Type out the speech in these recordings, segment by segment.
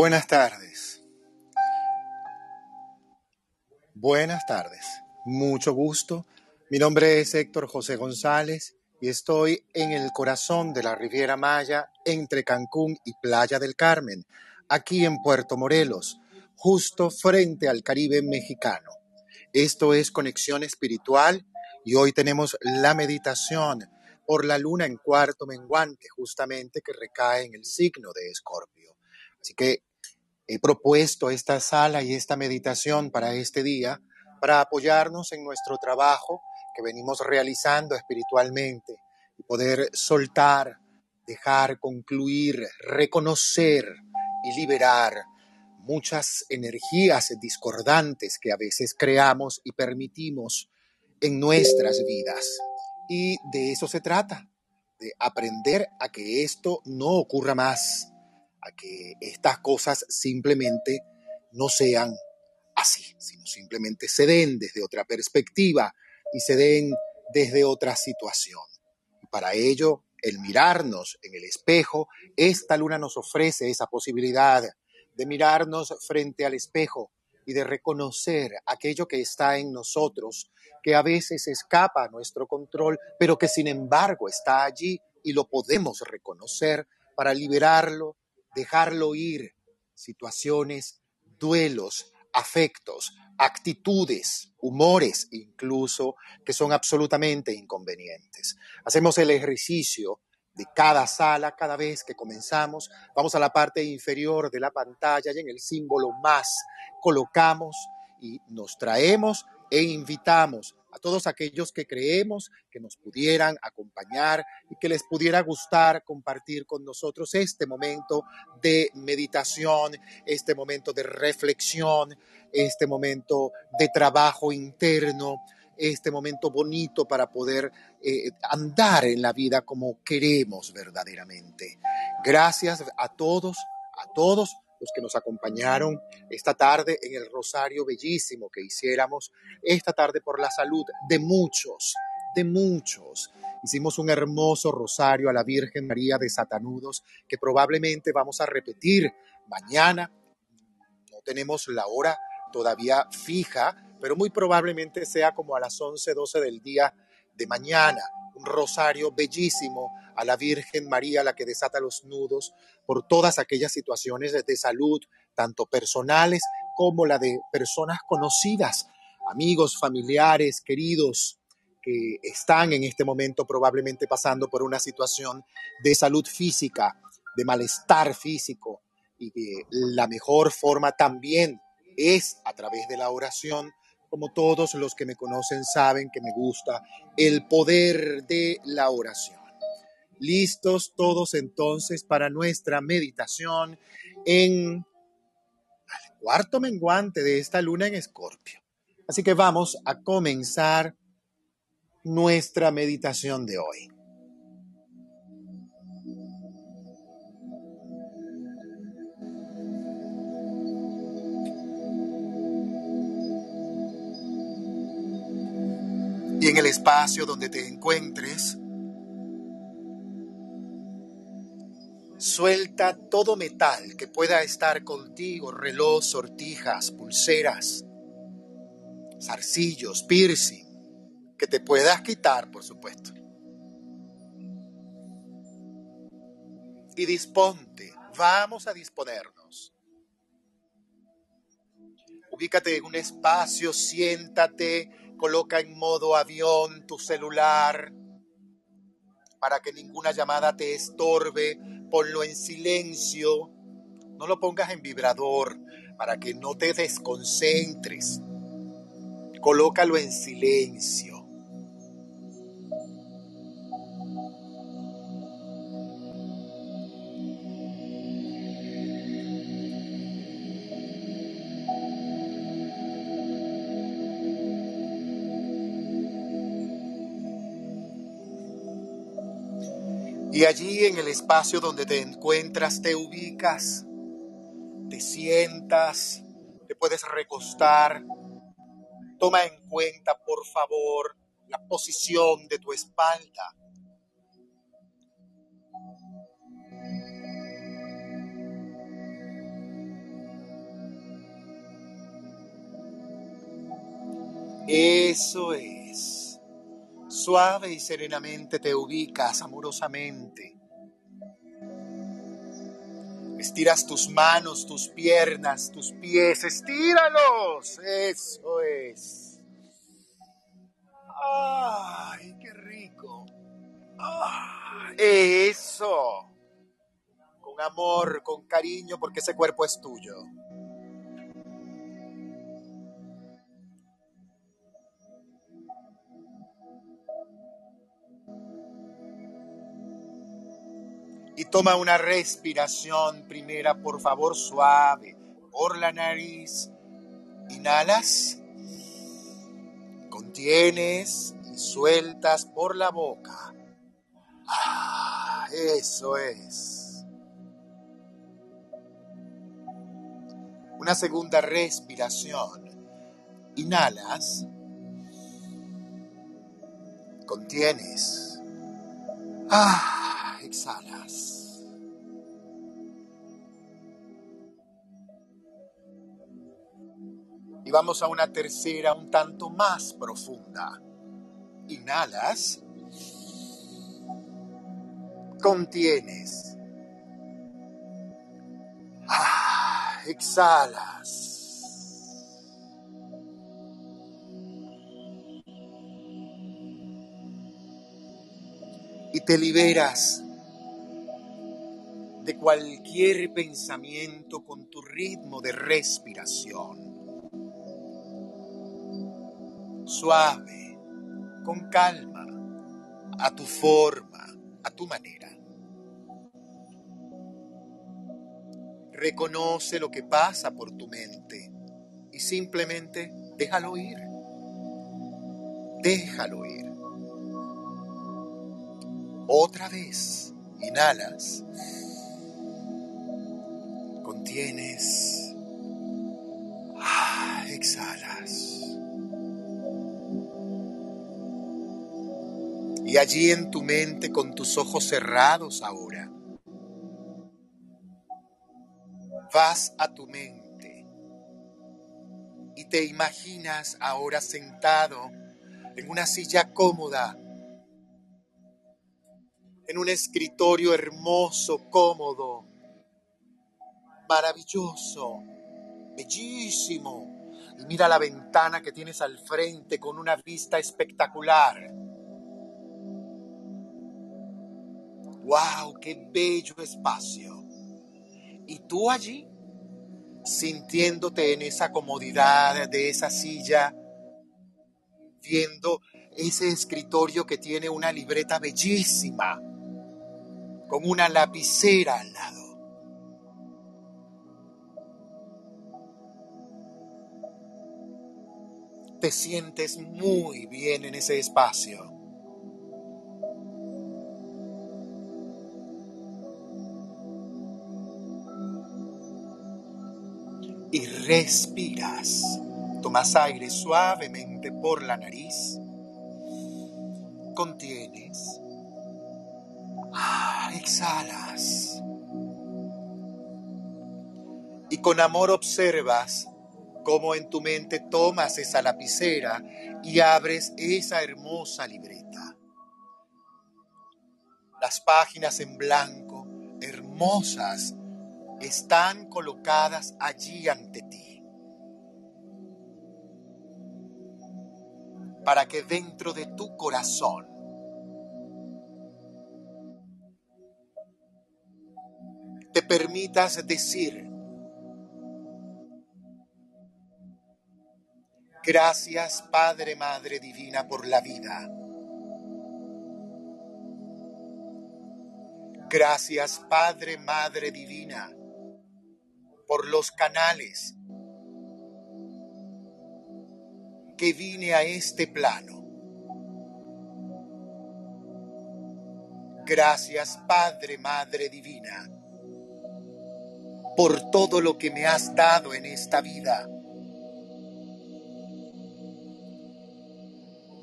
Buenas tardes. Buenas tardes. Mucho gusto. Mi nombre es Héctor José González y estoy en el corazón de la Riviera Maya entre Cancún y Playa del Carmen, aquí en Puerto Morelos, justo frente al Caribe mexicano. Esto es Conexión Espiritual y hoy tenemos la meditación por la luna en cuarto menguante, justamente que recae en el signo de Escorpio. Así que he propuesto esta sala y esta meditación para este día, para apoyarnos en nuestro trabajo que venimos realizando espiritualmente y poder soltar, dejar concluir, reconocer y liberar muchas energías discordantes que a veces creamos y permitimos en nuestras vidas. Y de eso se trata, de aprender a que esto no ocurra más, a que estas cosas simplemente no sean así, sino simplemente se den desde otra perspectiva y se den desde otra situación. Para ello, el mirarnos en el espejo, esta luna nos ofrece esa posibilidad de mirarnos frente al espejo y de reconocer aquello que está en nosotros, que a veces escapa a nuestro control, pero que sin embargo está allí y lo podemos reconocer para liberarlo, dejarlo ir. Situaciones, duelos, afectos, actitudes, humores incluso, que son absolutamente inconvenientes. Hacemos el ejercicio de cada sala, cada vez que comenzamos, vamos a la parte inferior de la pantalla y en el símbolo más colocamos y nos traemos e invitamos todos aquellos que creemos que nos pudieran acompañar y que les pudiera gustar compartir con nosotros este momento de meditación, este momento de reflexión, este momento de trabajo interno, este momento bonito para poder eh, andar en la vida como queremos verdaderamente. Gracias a todos, a todos los que nos acompañaron esta tarde en el rosario bellísimo que hiciéramos, esta tarde por la salud de muchos, de muchos. Hicimos un hermoso rosario a la Virgen María de Satanudos que probablemente vamos a repetir mañana. No tenemos la hora todavía fija, pero muy probablemente sea como a las 11, 12 del día de mañana. Un rosario bellísimo a la Virgen María, la que desata los nudos, por todas aquellas situaciones de salud, tanto personales como la de personas conocidas, amigos, familiares, queridos, que están en este momento probablemente pasando por una situación de salud física, de malestar físico, y que la mejor forma también es a través de la oración, como todos los que me conocen saben que me gusta el poder de la oración. Listos todos entonces para nuestra meditación en el cuarto menguante de esta luna en Escorpio. Así que vamos a comenzar nuestra meditación de hoy. Y en el espacio donde te encuentres, Suelta todo metal que pueda estar contigo, reloj, sortijas, pulseras, zarcillos, piercing, que te puedas quitar, por supuesto. Y disponte, vamos a disponernos. Ubícate en un espacio, siéntate, coloca en modo avión tu celular para que ninguna llamada te estorbe ponlo en silencio, no lo pongas en vibrador para que no te desconcentres. Colócalo en silencio. Y allí en el espacio donde te encuentras, te ubicas, te sientas, te puedes recostar. Toma en cuenta, por favor, la posición de tu espalda. Eso es. Suave y serenamente te ubicas amorosamente. Estiras tus manos, tus piernas, tus pies, estíralos. Eso es. ¡Ay, qué rico! eso. Con amor, con cariño, porque ese cuerpo es tuyo. Toma una respiración primera, por favor, suave. Por la nariz. Inhalas. Contienes y sueltas por la boca. Ah, eso es. Una segunda respiración. Inhalas. Contienes. Ah, exhalas. Y vamos a una tercera un tanto más profunda. Inhalas contienes. Ah, exhalas. Y te liberas de cualquier pensamiento con tu ritmo de respiración. Suave, con calma, a tu forma, a tu manera. Reconoce lo que pasa por tu mente y simplemente déjalo ir. Déjalo ir. Otra vez, inhalas, contienes, ah, exhalas. Y allí en tu mente, con tus ojos cerrados ahora, vas a tu mente y te imaginas ahora sentado en una silla cómoda, en un escritorio hermoso, cómodo, maravilloso, bellísimo. Y mira la ventana que tienes al frente con una vista espectacular. ¡Wow! ¡Qué bello espacio! Y tú allí, sintiéndote en esa comodidad de esa silla, viendo ese escritorio que tiene una libreta bellísima, con una lapicera al lado. Te sientes muy bien en ese espacio. Respiras. Tomas aire suavemente por la nariz. Contienes. Ah, exhalas. Y con amor observas cómo en tu mente tomas esa lapicera y abres esa hermosa libreta. Las páginas en blanco, hermosas, están colocadas allí ante ti. Para que dentro de tu corazón te permitas decir, gracias Padre, Madre Divina por la vida. Gracias Padre, Madre Divina por los canales que vine a este plano. Gracias Padre, Madre Divina, por todo lo que me has dado en esta vida,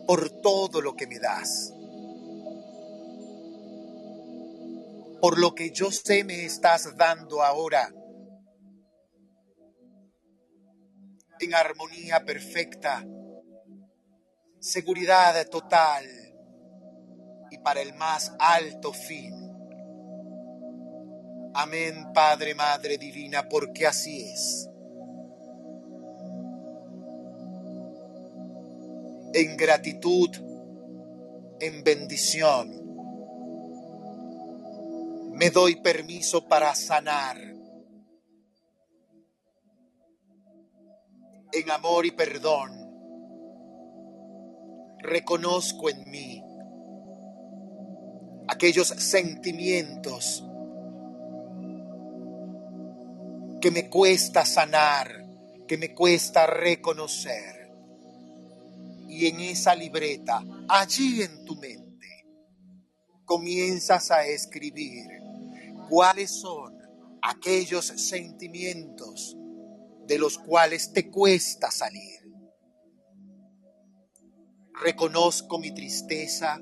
por todo lo que me das, por lo que yo sé me estás dando ahora en armonía perfecta seguridad total y para el más alto fin. Amén, Padre, Madre Divina, porque así es. En gratitud, en bendición, me doy permiso para sanar. En amor y perdón, reconozco en mí aquellos sentimientos que me cuesta sanar, que me cuesta reconocer. Y en esa libreta, allí en tu mente, comienzas a escribir cuáles son aquellos sentimientos de los cuales te cuesta salir. Reconozco mi tristeza,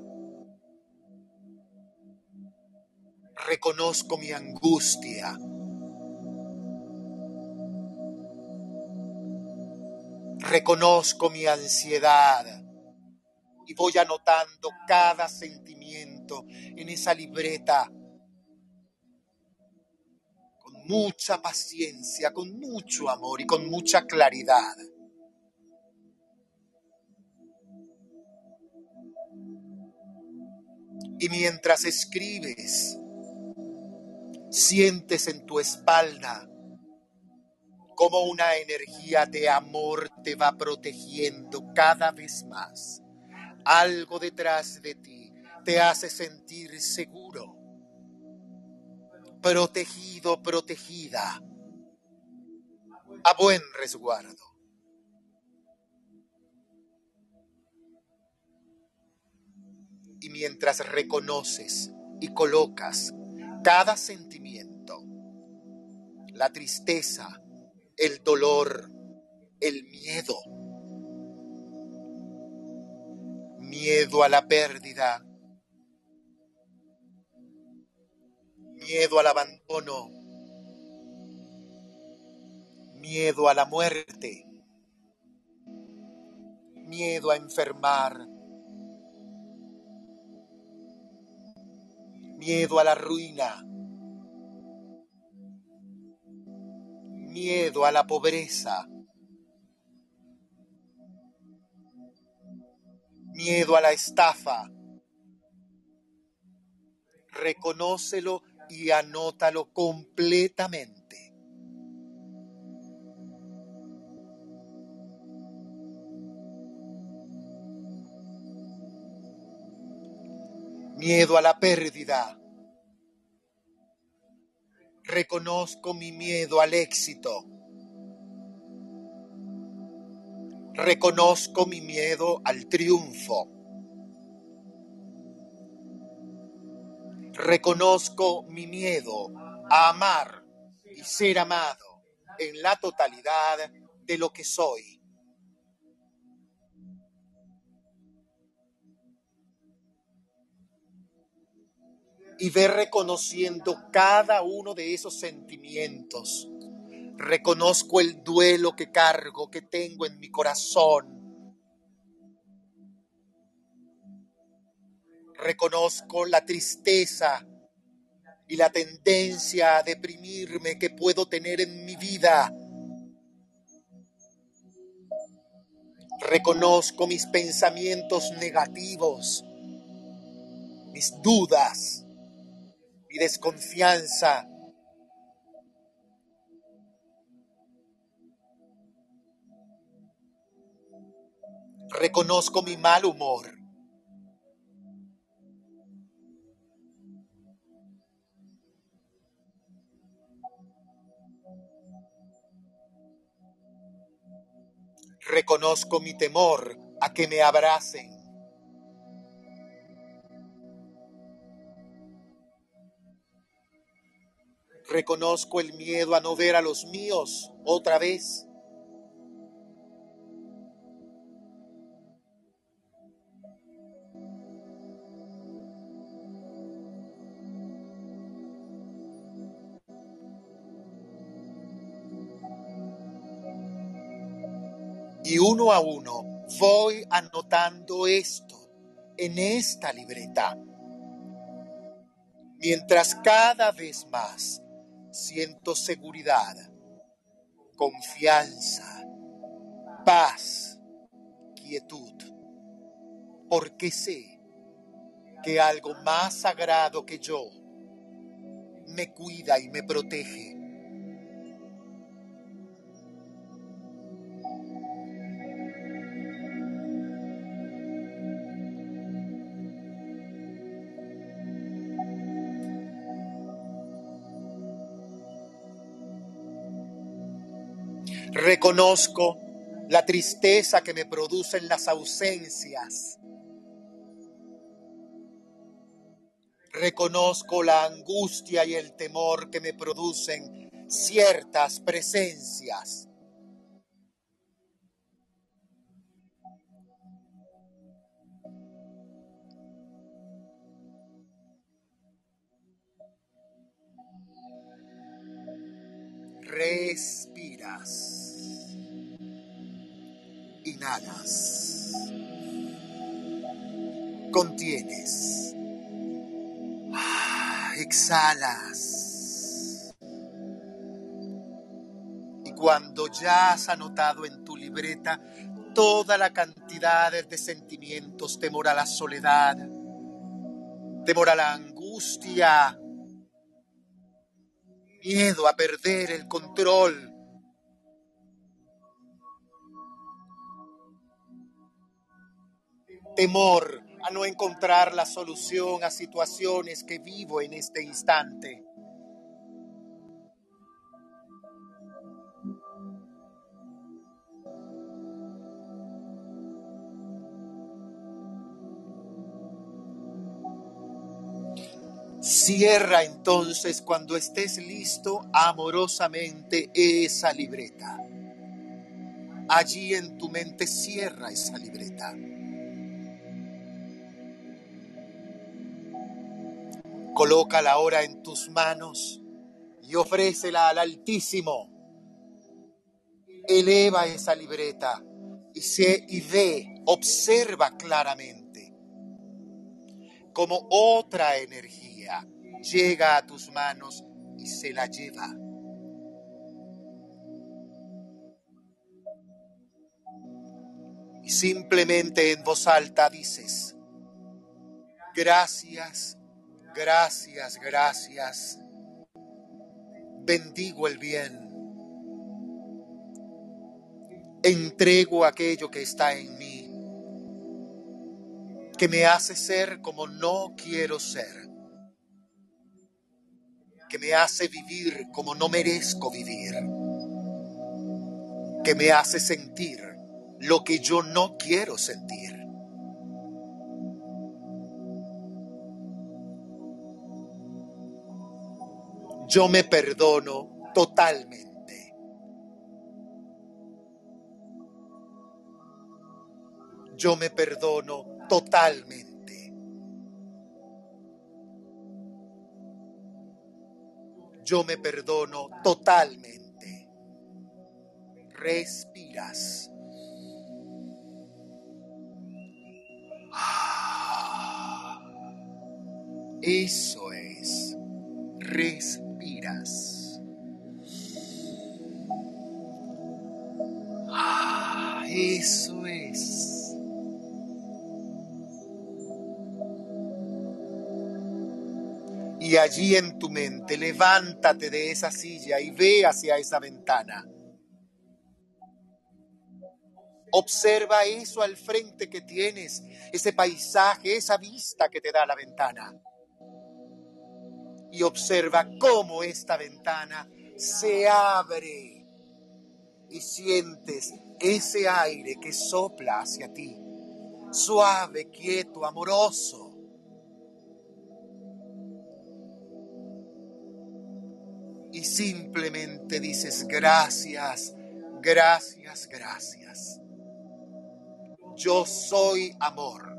reconozco mi angustia, reconozco mi ansiedad. Y voy anotando cada sentimiento en esa libreta mucha paciencia, con mucho amor y con mucha claridad. Y mientras escribes, sientes en tu espalda como una energía de amor te va protegiendo cada vez más. Algo detrás de ti te hace sentir seguro, protegido, protegida, a buen resguardo. Y mientras reconoces y colocas cada sentimiento, la tristeza, el dolor, el miedo. Miedo a la pérdida, miedo al abandono, miedo a la muerte, miedo a enfermar, miedo a la ruina, miedo a la pobreza, miedo a la estafa. Reconócelo y anótalo completamente. Miedo a la pérdida reconozco mi miedo al éxito. Reconozco mi miedo al triunfo. Reconozco mi miedo a amar y ser amado en la totalidad de lo que soy. y ve reconociendo cada uno de esos sentimientos. Reconozco el duelo que cargo, que tengo en mi corazón. Reconozco la tristeza y la tendencia a deprimirme que puedo tener en mi vida. Reconozco mis pensamientos negativos, mis dudas y desconfianza. Reconozco mi mal humor. Reconozco mi temor a que me abracen. Reconozco el miedo a no ver a los míos otra vez. Y uno a uno voy anotando esto en esta libreta. Mientras cada vez más siento seguridad, confianza, paz, quietud, porque sé que algo más sagrado que yo me cuida y me protege. Reconozco la tristeza que me producen las ausencias. Reconozco la angustia y el temor que me producen ciertas presencias. Respiras inhalas, contienes, ah, exhalas. Y cuando ya has anotado en tu libreta toda la cantidad de sentimientos, temor a la soledad, temor a la angustia, miedo a perder el control, temor a no encontrar la solución a situaciones que vivo en este instante. Cierra entonces cuando estés listo amorosamente esa libreta. Allí en tu mente cierra esa libreta. Colócala ahora en tus manos y ofrécela al Altísimo. Eleva esa libreta y, se, y ve, observa claramente como otra energía llega a tus manos y se la lleva. Y simplemente en voz alta dices, gracias Gracias, gracias. Bendigo el bien. Entrego aquello que está en mí, que me hace ser como no quiero ser, que me hace vivir como no merezco vivir, que me hace sentir lo que yo no quiero sentir. Yo me perdono totalmente. Yo me perdono totalmente. Yo me perdono totalmente. Respiras. Ah. Eso es. Respiras Allí en tu mente, levántate de esa silla y ve hacia esa ventana. Observa eso al frente que tienes, ese paisaje, esa vista que te da la ventana y observa cómo esta ventana se abre y sientes ese aire que sopla hacia ti, suave, quieto, amoroso. Simplemente dices gracias, gracias, gracias. Yo soy amor.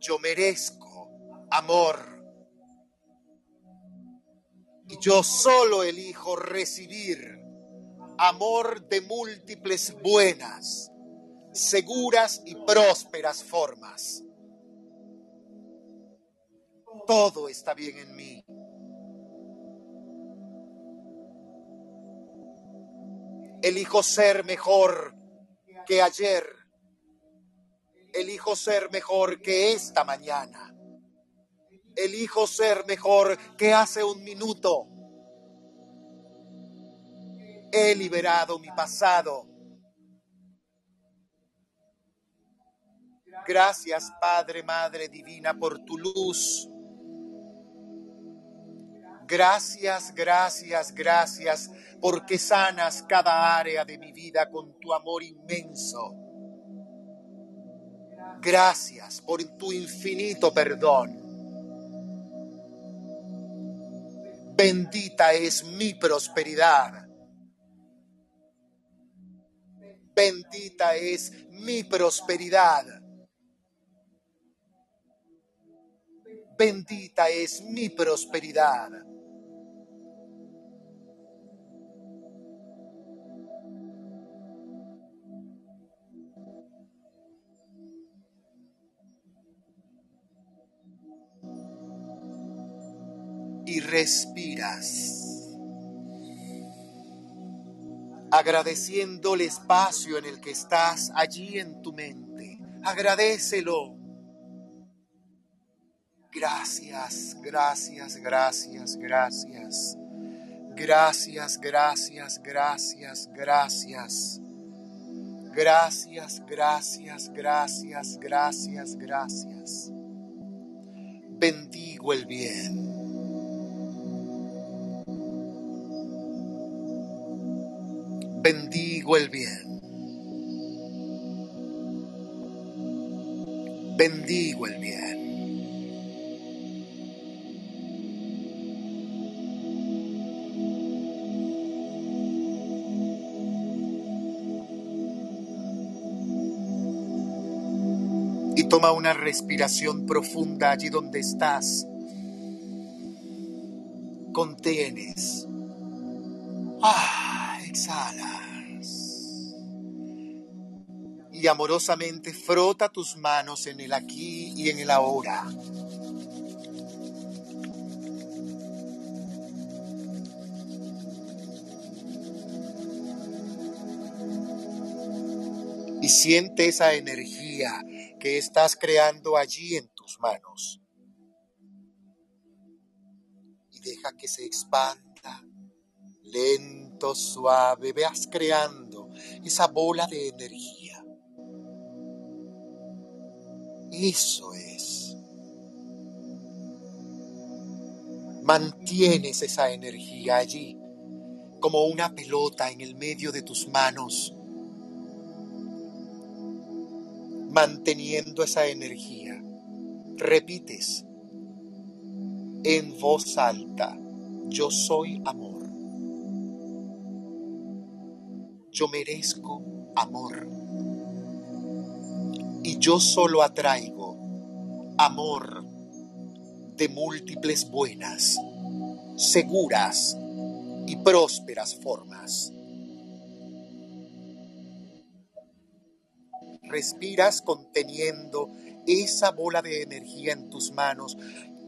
Yo merezco amor y yo solo elijo recibir amor de múltiples buenas seguras y prósperas formas. Todo está bien en mí. Elijo ser mejor que ayer. Elijo ser mejor que esta mañana. Elijo ser mejor que hace un minuto. He liberado mi pasado. Gracias, Padre, Madre Divina, por tu luz. Gracias, gracias, gracias, porque sanas cada área de mi vida con tu amor inmenso. Gracias por tu infinito perdón. Bendita es mi prosperidad. Bendita es mi prosperidad. Bendita es mi prosperidad. Respiras. Agradeciendo el espacio en el que estás allí en tu mente. Agradecelo. Gracias, gracias, gracias, gracias. Gracias, gracias, gracias, gracias. Gracias, gracias, gracias, gracias, gracias. Bendigo el bien. Bendigo el bien. Bendigo el bien. Y toma una respiración profunda allí donde estás. Contienes. Ah, exhala y amorosamente frota tus manos en el aquí y en el ahora. Y siente esa energía que estás creando allí en tus manos. Y deja que se expanda lento, suave. Veas creando esa bola de energía eso es. Mantienes esa energía allí, como una pelota en el medio de tus manos, manteniendo esa energía. Repites en voz alta, yo soy amor. Yo merezco amor y yo solo atraigo amor de múltiples buenas, seguras y prósperas formas. Respiras conteniendo esa bola de energía en tus manos,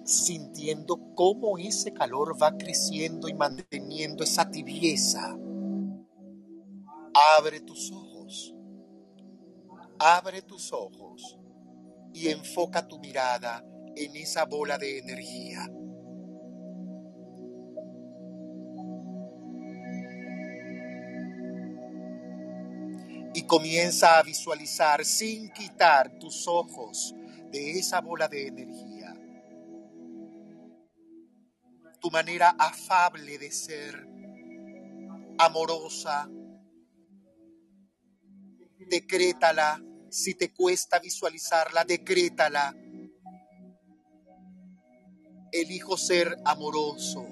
sintiendo cómo ese calor va creciendo y manteniendo esa tibieza. Abre tus ojos Abre tus ojos y enfoca tu mirada en esa bola de energía. Y comienza a visualizar sin quitar tus ojos de esa bola de energía. Tu manera afable de ser, amorosa, decrétala si te cuesta visualizarla, decrétala. Elijo ser amoroso.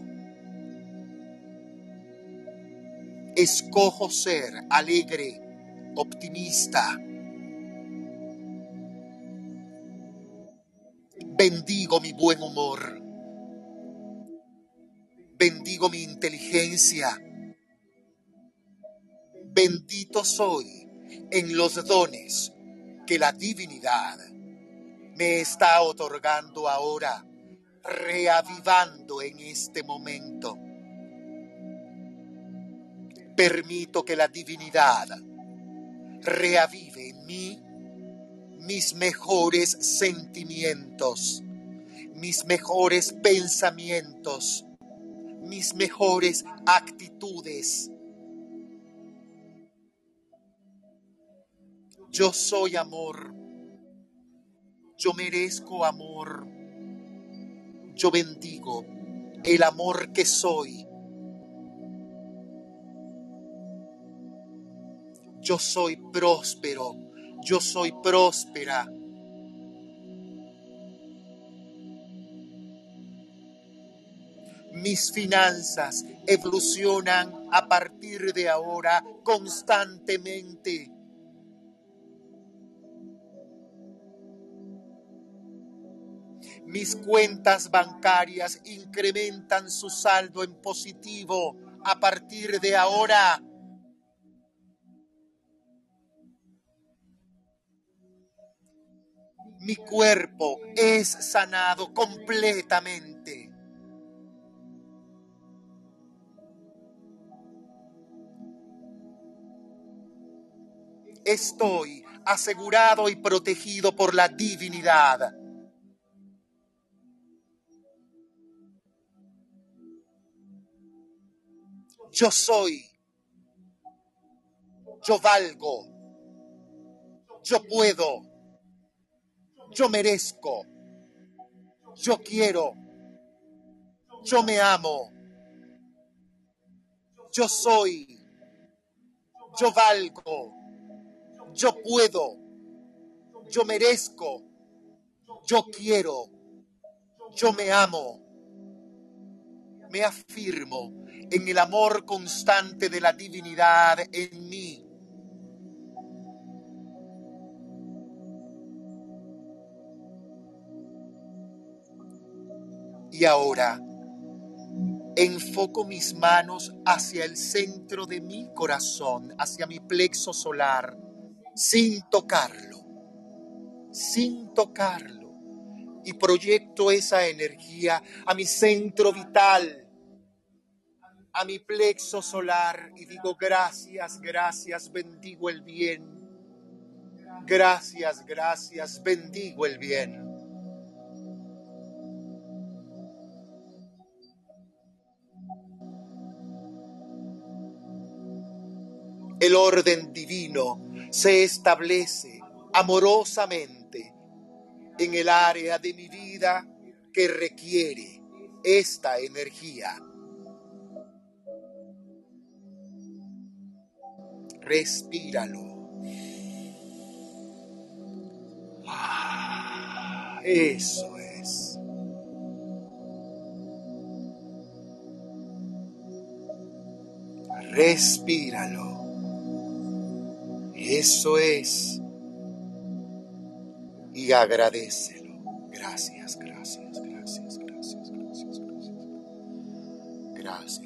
Escojo ser alegre, optimista. Bendigo mi buen humor. Bendigo mi inteligencia. Bendito soy en los dones que la divinidad me está otorgando ahora, reavivando en este momento. Permito que la divinidad reavive en mí mis mejores sentimientos, mis mejores pensamientos, mis mejores actitudes. Yo soy amor. Yo merezco amor. Yo bendigo el amor que soy. Yo soy próspero. Yo soy próspera. Mis finanzas evolucionan a partir de ahora constantemente. Mis cuentas bancarias incrementan su saldo en positivo a partir de ahora. Mi cuerpo es sanado completamente. Estoy asegurado y protegido por la divinidad. Yo soy. Yo valgo. Yo puedo. Yo merezco. Yo quiero. Yo me amo. Yo soy. Yo valgo. Yo puedo. Yo merezco. Yo quiero. Yo me amo. Me afirmo en el amor constante de la divinidad en mí. Y ahora enfoco mis manos hacia el centro de mi corazón, hacia mi plexo solar, sin tocarlo, sin tocarlo. Y proyecto esa energía a mi centro vital a mi plexo solar y digo gracias, gracias, bendigo el bien. Gracias, gracias, bendigo el bien. El orden divino se establece amorosamente en el área de mi vida que requiere esta energía. Respíralo. Ah, eso es. Respíralo. Eso es. Y agradecelo. Gracias, gracias, gracias, gracias, gracias, gracias. Gracias. gracias,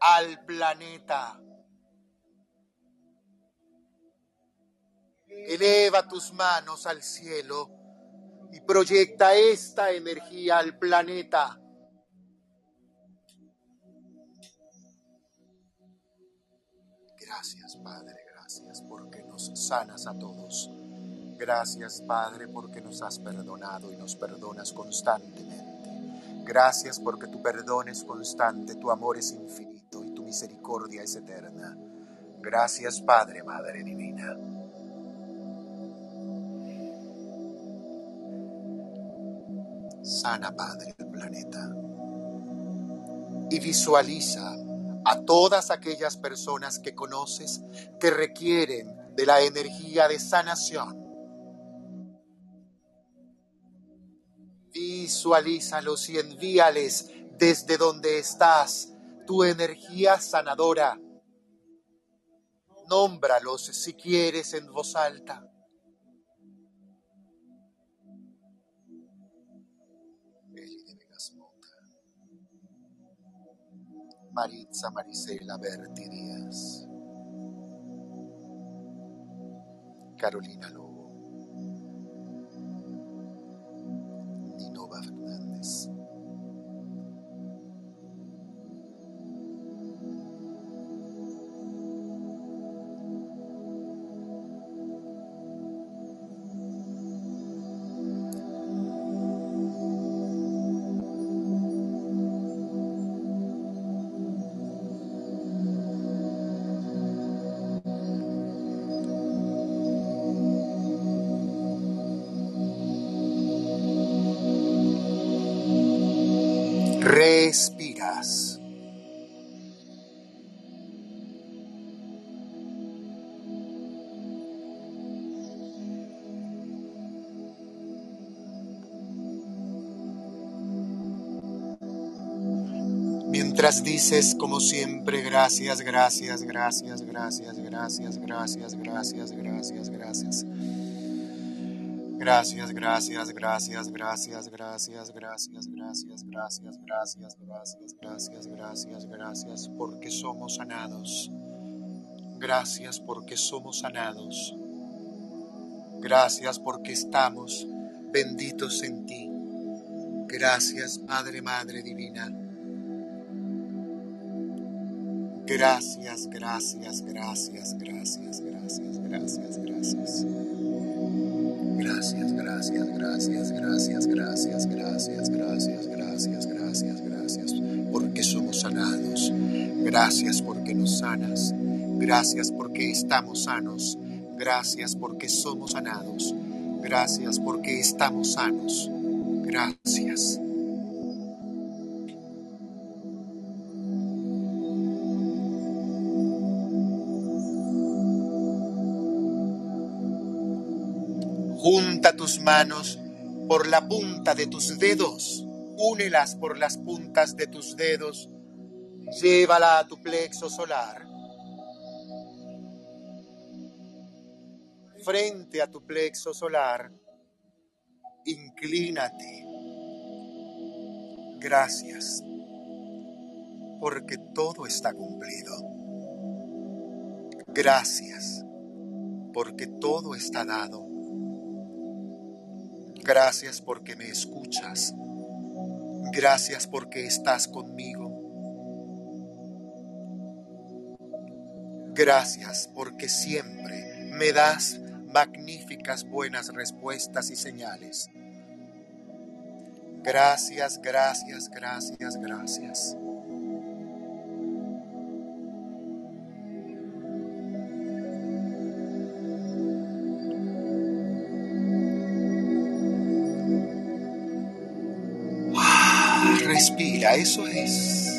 al planeta. Eleva tus manos al cielo y proyecta esta energía al planeta. Gracias, Padre, gracias porque nos sanas a todos. Gracias, Padre, porque nos has perdonado y nos perdonas constantemente. Gracias porque tu perdón es constante, tu amor es infinito misericordia es eterna. Gracias, Padre, Madre Divina. Sana, Padre, el planeta. Y visualiza a todas aquellas personas que conoces que requieren de la energía de sanación. Visualízalos y envíales desde donde estás tu energía sanadora. Nómbralos si quieres en voz alta. Maritza Marisela Berti Díaz, Carolina Lobo, Dices, como siempre, gracias, gracias, gracias, gracias, gracias, gracias, gracias, gracias, gracias. Gracias, gracias, gracias, gracias, gracias, gracias, gracias, gracias, gracias, gracias, gracias, gracias, gracias, porque somos sanados. Gracias porque somos sanados. Gracias porque estamos benditos en ti. Gracias, Padre, Madre Divina. Gracias, gracias, gracias, gracias, gracias, gracias, gracias. Gracias, gracias, gracias, gracias, gracias, gracias, gracias, gracias, gracias, gracias, porque somos sanados. Gracias porque nos sanas. Gracias porque estamos sanos. Gracias porque somos sanados. Gracias porque estamos sanos. Gracias. Tus manos por la punta de tus dedos, únelas por las puntas de tus dedos, llévala a tu plexo solar. Frente a tu plexo solar, inclínate. Gracias, porque todo está cumplido. Gracias, porque todo está dado. Gracias porque me escuchas. Gracias porque estás conmigo. Gracias porque siempre me das magníficas buenas respuestas y señales. Gracias, gracias, gracias, gracias. Respira, eso es.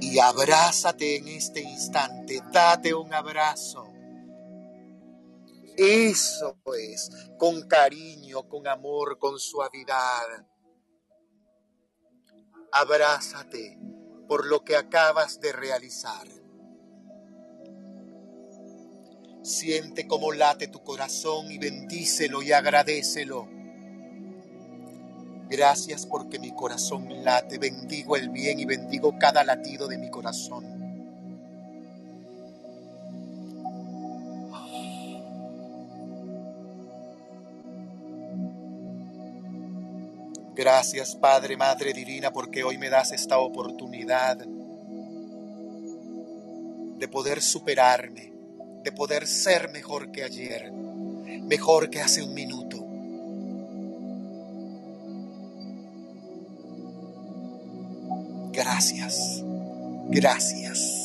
Y abrázate en este instante, date un abrazo. Eso es, con cariño, con amor, con suavidad. Abrázate por lo que acabas de realizar. Siente cómo late tu corazón y bendícelo y agradecelo. Gracias porque mi corazón late, bendigo el bien y bendigo cada latido de mi corazón. Gracias Padre, Madre Divina, porque hoy me das esta oportunidad poder superarme, de poder ser mejor que ayer, mejor que hace un minuto. Gracias, gracias.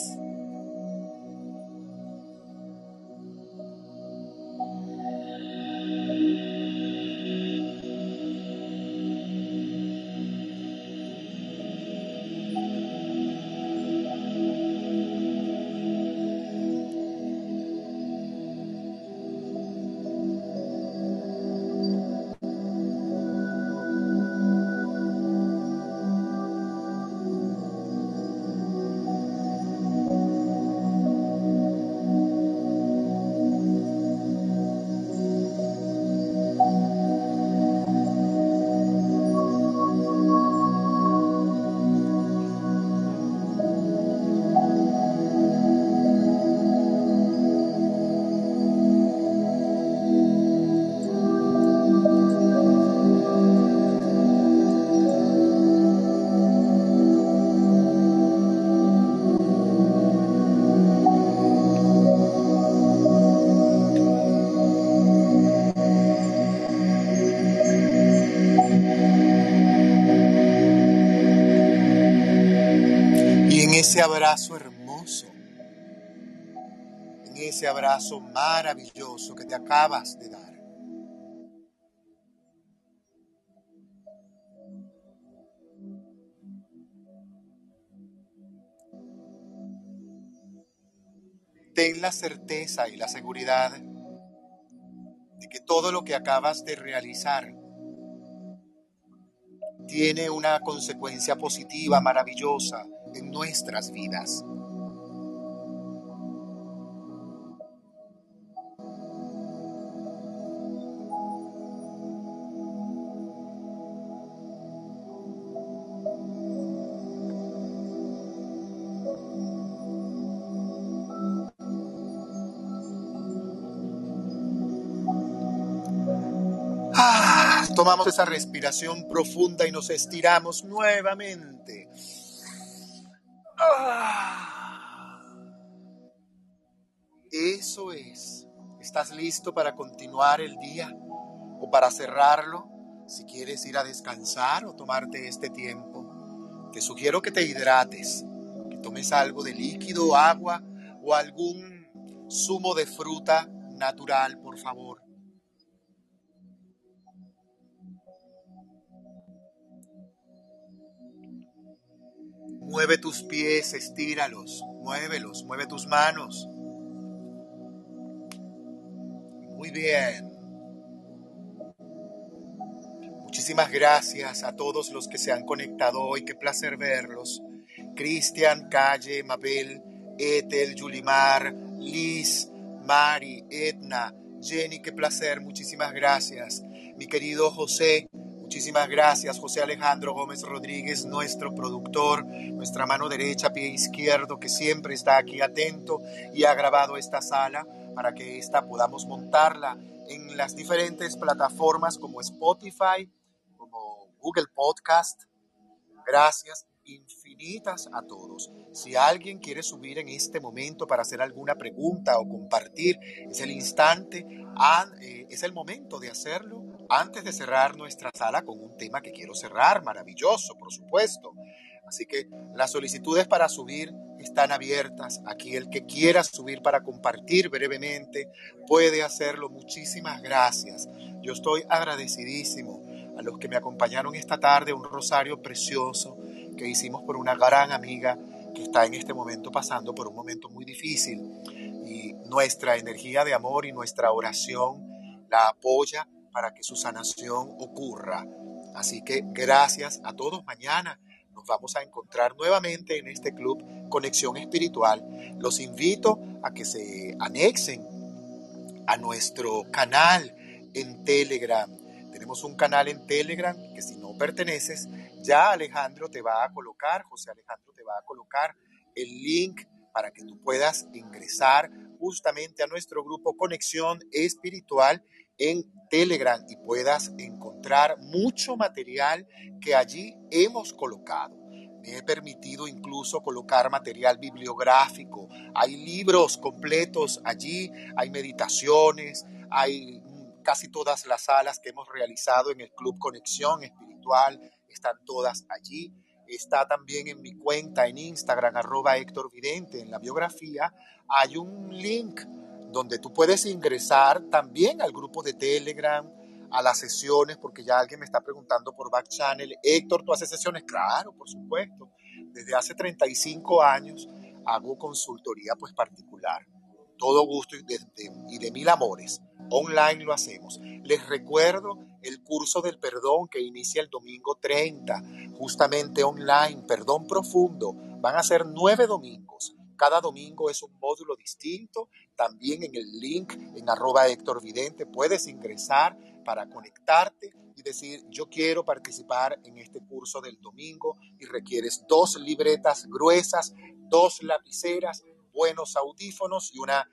Ese abrazo hermoso, en ese abrazo maravilloso que te acabas de dar. Ten la certeza y la seguridad de que todo lo que acabas de realizar tiene una consecuencia positiva, maravillosa en nuestras vidas. Ah, tomamos esa respiración profunda y nos estiramos nuevamente. Eso es. ¿Estás listo para continuar el día o para cerrarlo? Si quieres ir a descansar o tomarte este tiempo, te sugiero que te hidrates, que tomes algo de líquido, agua o algún zumo de fruta natural, por favor. Mueve tus pies, estíralos, muévelos, mueve tus manos. Muy bien. Muchísimas gracias a todos los que se han conectado hoy. Qué placer verlos. Cristian, Calle, Mabel, Ethel, Yulimar, Liz, Mari, Edna, Jenny, qué placer. Muchísimas gracias. Mi querido José, Muchísimas gracias, José Alejandro Gómez Rodríguez, nuestro productor, nuestra mano derecha, pie izquierdo, que siempre está aquí atento y ha grabado esta sala para que esta podamos montarla en las diferentes plataformas como Spotify, como Google Podcast. Gracias infinitas a todos. Si alguien quiere subir en este momento para hacer alguna pregunta o compartir, es el instante, eh, es el momento de hacerlo antes de cerrar nuestra sala con un tema que quiero cerrar, maravilloso, por supuesto. Así que las solicitudes para subir están abiertas. Aquí el que quiera subir para compartir brevemente puede hacerlo. Muchísimas gracias. Yo estoy agradecidísimo a los que me acompañaron esta tarde, un rosario precioso que hicimos por una gran amiga que está en este momento pasando por un momento muy difícil. Y nuestra energía de amor y nuestra oración la apoya para que su sanación ocurra. Así que gracias a todos. Mañana nos vamos a encontrar nuevamente en este club Conexión Espiritual. Los invito a que se anexen a nuestro canal en Telegram. Tenemos un canal en Telegram que si no perteneces, ya Alejandro te va a colocar, José Alejandro te va a colocar el link para que tú puedas ingresar justamente a nuestro grupo Conexión Espiritual en Telegram y puedas encontrar mucho material que allí hemos colocado. me he permitido incluso colocar material bibliográfico. Hay libros completos allí, hay meditaciones, hay casi todas las salas que hemos realizado en el Club Conexión Espiritual, están todas allí. Está también en mi cuenta en Instagram, arroba Héctor Vidente, en la biografía, hay un link donde tú puedes ingresar también al grupo de Telegram, a las sesiones, porque ya alguien me está preguntando por Back Channel. Héctor, ¿tú haces sesiones? Claro, por supuesto. Desde hace 35 años hago consultoría pues particular. Todo gusto y de, mil amores. Online lo hacemos. Les recuerdo el curso del perdón que inicia el domingo 30, justamente online, perdón profundo. Van a ser nueve domingos. Cada domingo es un módulo distinto. También en el link en arroba Héctor Vidente puedes ingresar para conectarte y decir, yo quiero participar en este curso del domingo y requieres dos libretas gruesas, dos lapiceras, buenos audífonos y, una,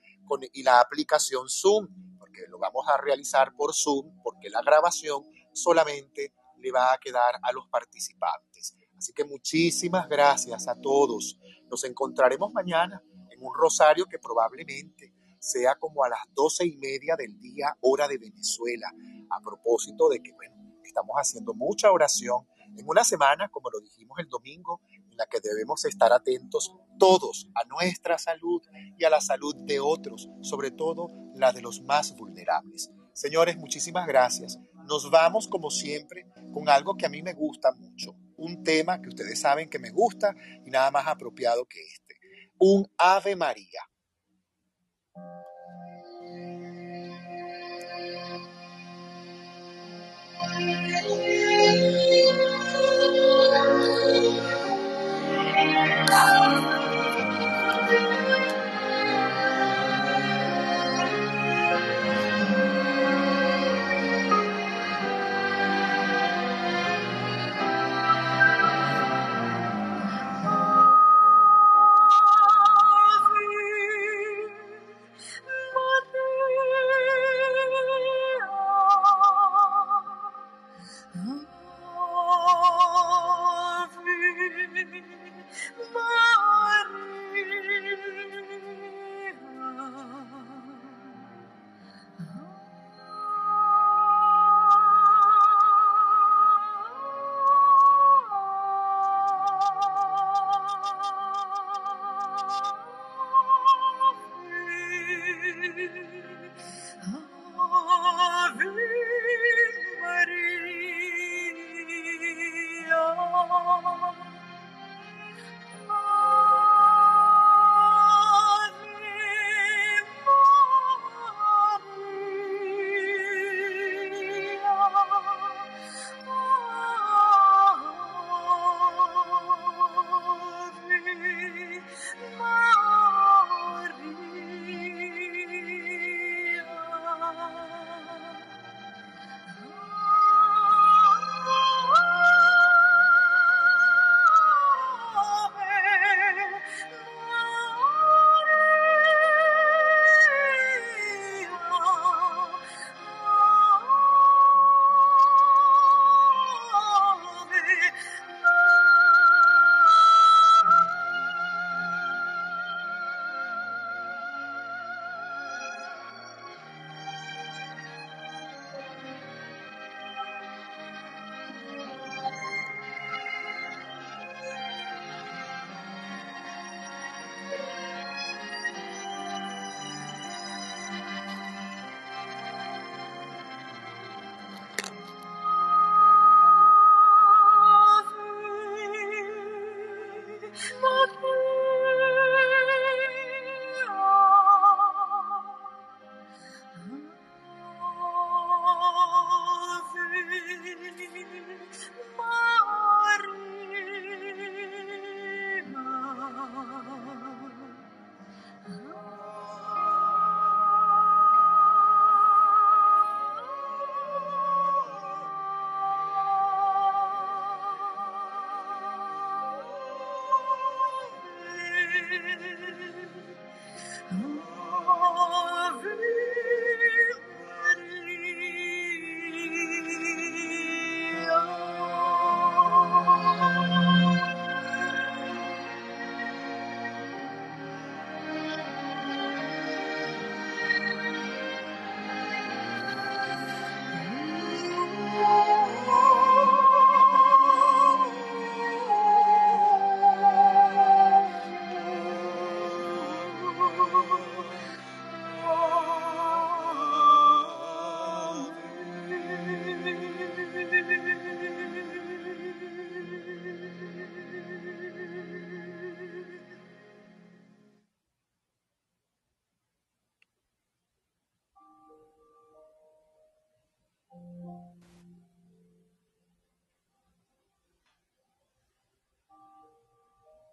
y la aplicación Zoom, porque lo vamos a realizar por Zoom, porque la grabación solamente le va a quedar a los participantes. Así que muchísimas gracias a todos. Nos encontraremos mañana en un rosario que probablemente sea como a las doce y media del día, hora de Venezuela, a propósito de que, bueno, estamos haciendo mucha oración en una semana, como lo dijimos el domingo, la que debemos estar atentos todos a nuestra salud y a la salud de otros, sobre todo la de los más vulnerables. Señores, muchísimas gracias. Nos vamos, como siempre, con algo que a mí me gusta mucho, un tema que ustedes saben que me gusta y nada más apropiado que este, un Ave María. Thank.